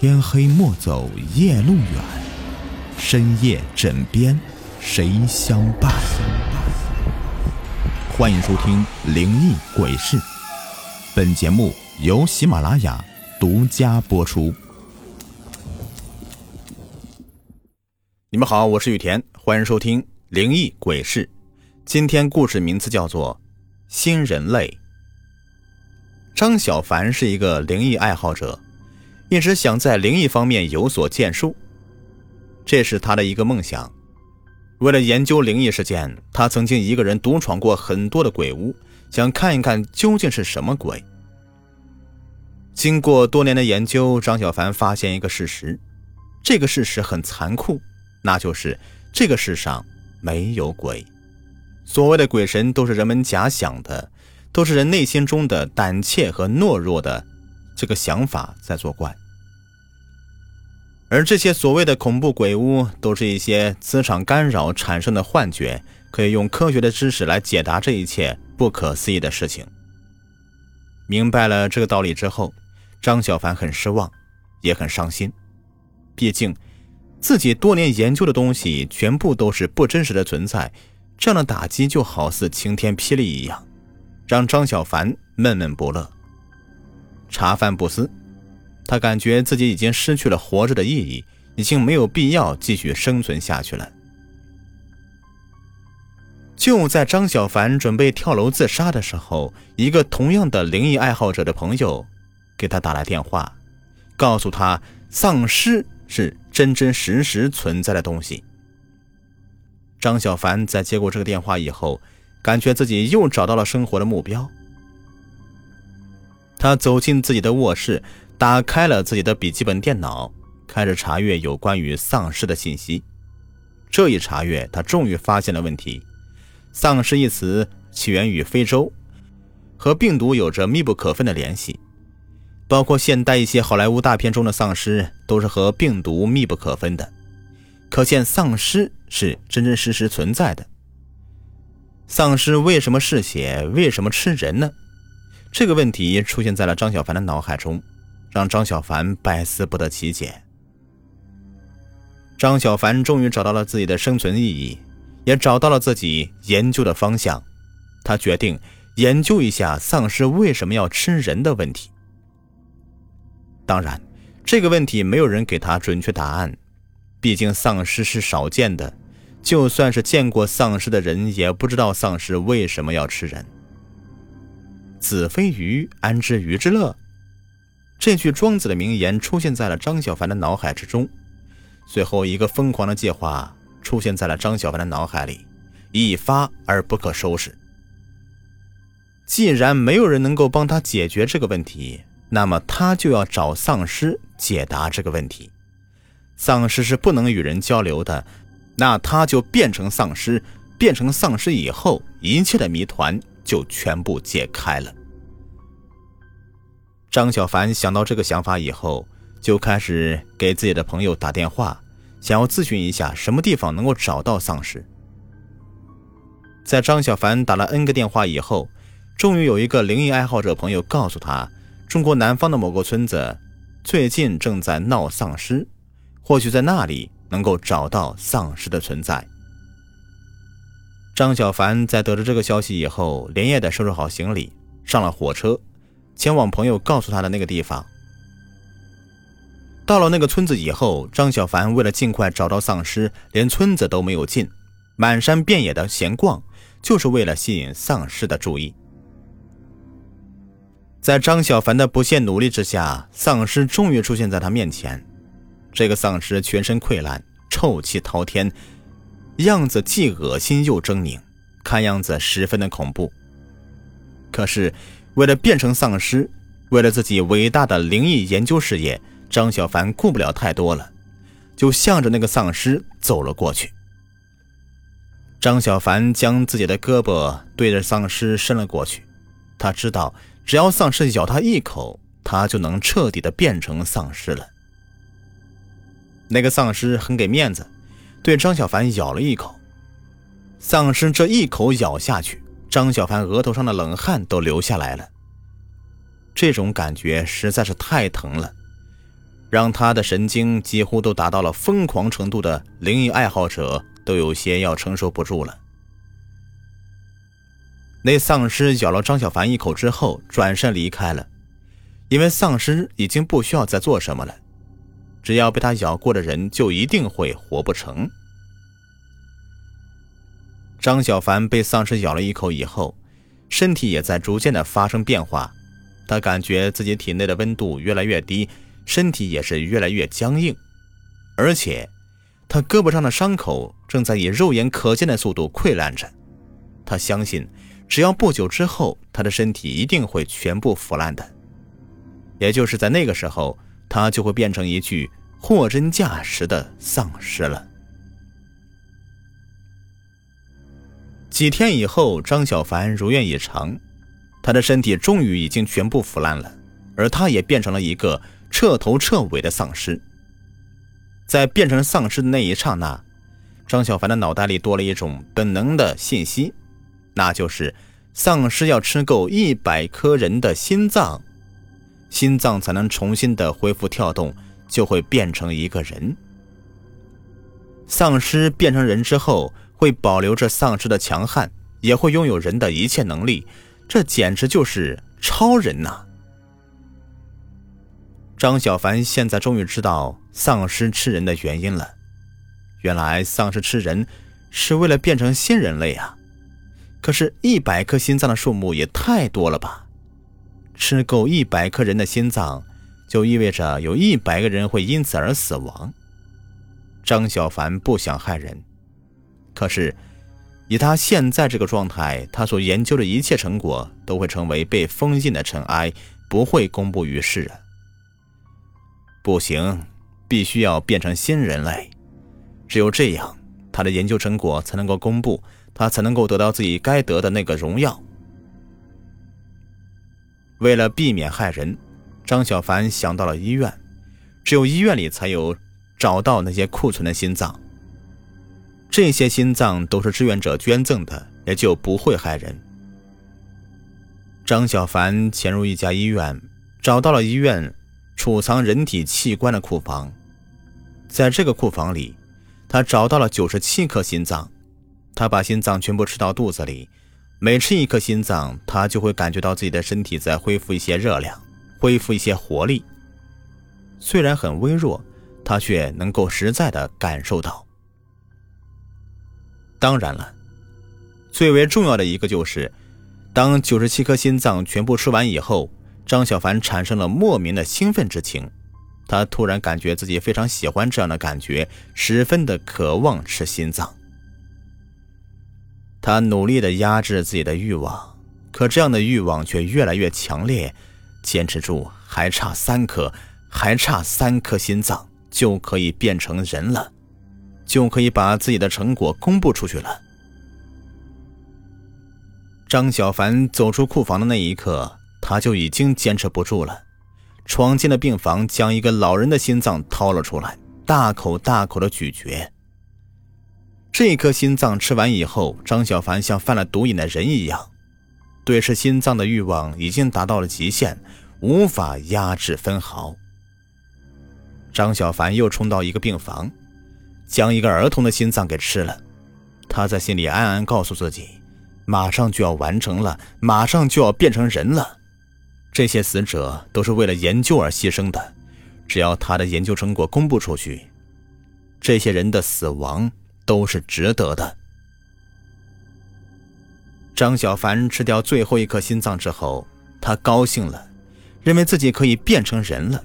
天黑莫走夜路远，深夜枕边谁相伴？欢迎收听《灵异鬼事》，本节目由喜马拉雅独家播出。你们好，我是雨田，欢迎收听《灵异鬼事》。今天故事名字叫做《新人类》。张小凡是一个灵异爱好者。一直想在灵异方面有所建树，这是他的一个梦想。为了研究灵异事件，他曾经一个人独闯过很多的鬼屋，想看一看究竟是什么鬼。经过多年的研究，张小凡发现一个事实，这个事实很残酷，那就是这个世上没有鬼。所谓的鬼神都是人们假想的，都是人内心中的胆怯和懦弱的。这个想法在作怪，而这些所谓的恐怖鬼屋，都是一些磁场干扰产生的幻觉，可以用科学的知识来解答这一切不可思议的事情。明白了这个道理之后，张小凡很失望，也很伤心。毕竟，自己多年研究的东西全部都是不真实的存在，这样的打击就好似晴天霹雳一样，让张小凡闷闷不乐。茶饭不思，他感觉自己已经失去了活着的意义，已经没有必要继续生存下去了。就在张小凡准备跳楼自杀的时候，一个同样的灵异爱好者的朋友给他打来电话，告诉他丧尸是真真实实存在的东西。张小凡在接过这个电话以后，感觉自己又找到了生活的目标。他走进自己的卧室，打开了自己的笔记本电脑，开始查阅有关于丧尸的信息。这一查阅，他终于发现了问题：丧尸一词起源于非洲，和病毒有着密不可分的联系。包括现代一些好莱坞大片中的丧尸，都是和病毒密不可分的。可见丧尸是真真实实存在的。丧尸为什么嗜血？为什么吃人呢？这个问题出现在了张小凡的脑海中，让张小凡百思不得其解。张小凡终于找到了自己的生存意义，也找到了自己研究的方向。他决定研究一下丧尸为什么要吃人的问题。当然，这个问题没有人给他准确答案，毕竟丧尸是少见的，就算是见过丧尸的人，也不知道丧尸为什么要吃人。子非鱼，安知鱼之乐？这句庄子的名言出现在了张小凡的脑海之中。随后，一个疯狂的计划出现在了张小凡的脑海里，一发而不可收拾。既然没有人能够帮他解决这个问题，那么他就要找丧尸解答这个问题。丧尸是不能与人交流的，那他就变成丧尸。变成丧尸以后，一切的谜团。就全部解开了。张小凡想到这个想法以后，就开始给自己的朋友打电话，想要咨询一下什么地方能够找到丧尸。在张小凡打了 N 个电话以后，终于有一个灵异爱好者朋友告诉他，中国南方的某个村子最近正在闹丧尸，或许在那里能够找到丧尸的存在。张小凡在得知这个消息以后，连夜的收拾好行李，上了火车，前往朋友告诉他的那个地方。到了那个村子以后，张小凡为了尽快找到丧尸，连村子都没有进，满山遍野的闲逛，就是为了吸引丧尸的注意。在张小凡的不懈努力之下，丧尸终于出现在他面前。这个丧尸全身溃烂，臭气滔天。样子既恶心又狰狞，看样子十分的恐怖。可是，为了变成丧尸，为了自己伟大的灵异研究事业，张小凡顾不了太多了，就向着那个丧尸走了过去。张小凡将自己的胳膊对着丧尸伸了过去，他知道，只要丧尸咬他一口，他就能彻底的变成丧尸了。那个丧尸很给面子。对张小凡咬了一口，丧尸这一口咬下去，张小凡额头上的冷汗都流下来了。这种感觉实在是太疼了，让他的神经几乎都达到了疯狂程度的灵异爱好者都有些要承受不住了。那丧尸咬了张小凡一口之后，转身离开了，因为丧尸已经不需要再做什么了，只要被他咬过的人就一定会活不成。张小凡被丧尸咬了一口以后，身体也在逐渐的发生变化，他感觉自己体内的温度越来越低。身体也是越来越僵硬，而且他胳膊上的伤口正在以肉眼可见的速度溃烂着。他相信，只要不久之后，他的身体一定会全部腐烂的。也就是在那个时候，他就会变成一具货真价实的丧尸了。几天以后，张小凡如愿以偿，他的身体终于已经全部腐烂了，而他也变成了一个。彻头彻尾的丧尸，在变成丧尸的那一刹那，张小凡的脑袋里多了一种本能的信息，那就是丧尸要吃够一百颗人的心脏，心脏才能重新的恢复跳动，就会变成一个人。丧尸变成人之后，会保留着丧尸的强悍，也会拥有人的一切能力，这简直就是超人呐！张小凡现在终于知道丧尸吃人的原因了。原来丧尸吃人是为了变成新人类啊！可是，一百颗心脏的数目也太多了吧？吃够一百颗人的心脏，就意味着有一百个人会因此而死亡。张小凡不想害人，可是以他现在这个状态，他所研究的一切成果都会成为被封印的尘埃，不会公布于世啊！不行，必须要变成新人类，只有这样，他的研究成果才能够公布，他才能够得到自己该得的那个荣耀。为了避免害人，张小凡想到了医院，只有医院里才有找到那些库存的心脏。这些心脏都是志愿者捐赠的，也就不会害人。张小凡潜入一家医院，找到了医院。储藏人体器官的库房，在这个库房里，他找到了九十七颗心脏。他把心脏全部吃到肚子里，每吃一颗心脏，他就会感觉到自己的身体在恢复一些热量，恢复一些活力。虽然很微弱，他却能够实在的感受到。当然了，最为重要的一个就是，当九十七颗心脏全部吃完以后。张小凡产生了莫名的兴奋之情，他突然感觉自己非常喜欢这样的感觉，十分的渴望吃心脏。他努力的压制自己的欲望，可这样的欲望却越来越强烈。坚持住，还差三颗，还差三颗心脏就可以变成人了，就可以把自己的成果公布出去了。张小凡走出库房的那一刻。他就已经坚持不住了，闯进了病房，将一个老人的心脏掏了出来，大口大口的咀嚼。这颗心脏吃完以后，张小凡像犯了毒瘾的人一样，对吃心脏的欲望已经达到了极限，无法压制分毫。张小凡又冲到一个病房，将一个儿童的心脏给吃了。他在心里暗暗告诉自己，马上就要完成了，马上就要变成人了。这些死者都是为了研究而牺牲的，只要他的研究成果公布出去，这些人的死亡都是值得的。张小凡吃掉最后一颗心脏之后，他高兴了，认为自己可以变成人了。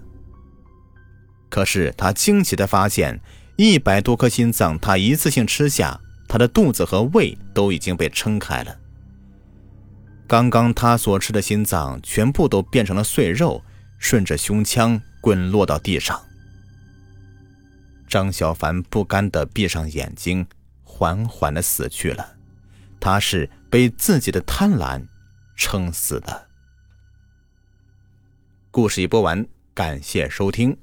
可是他惊奇的发现，一百多颗心脏他一次性吃下，他的肚子和胃都已经被撑开了。刚刚他所吃的心脏全部都变成了碎肉，顺着胸腔滚落到地上。张小凡不甘地闭上眼睛，缓缓地死去了。他是被自己的贪婪撑死的。故事已播完，感谢收听。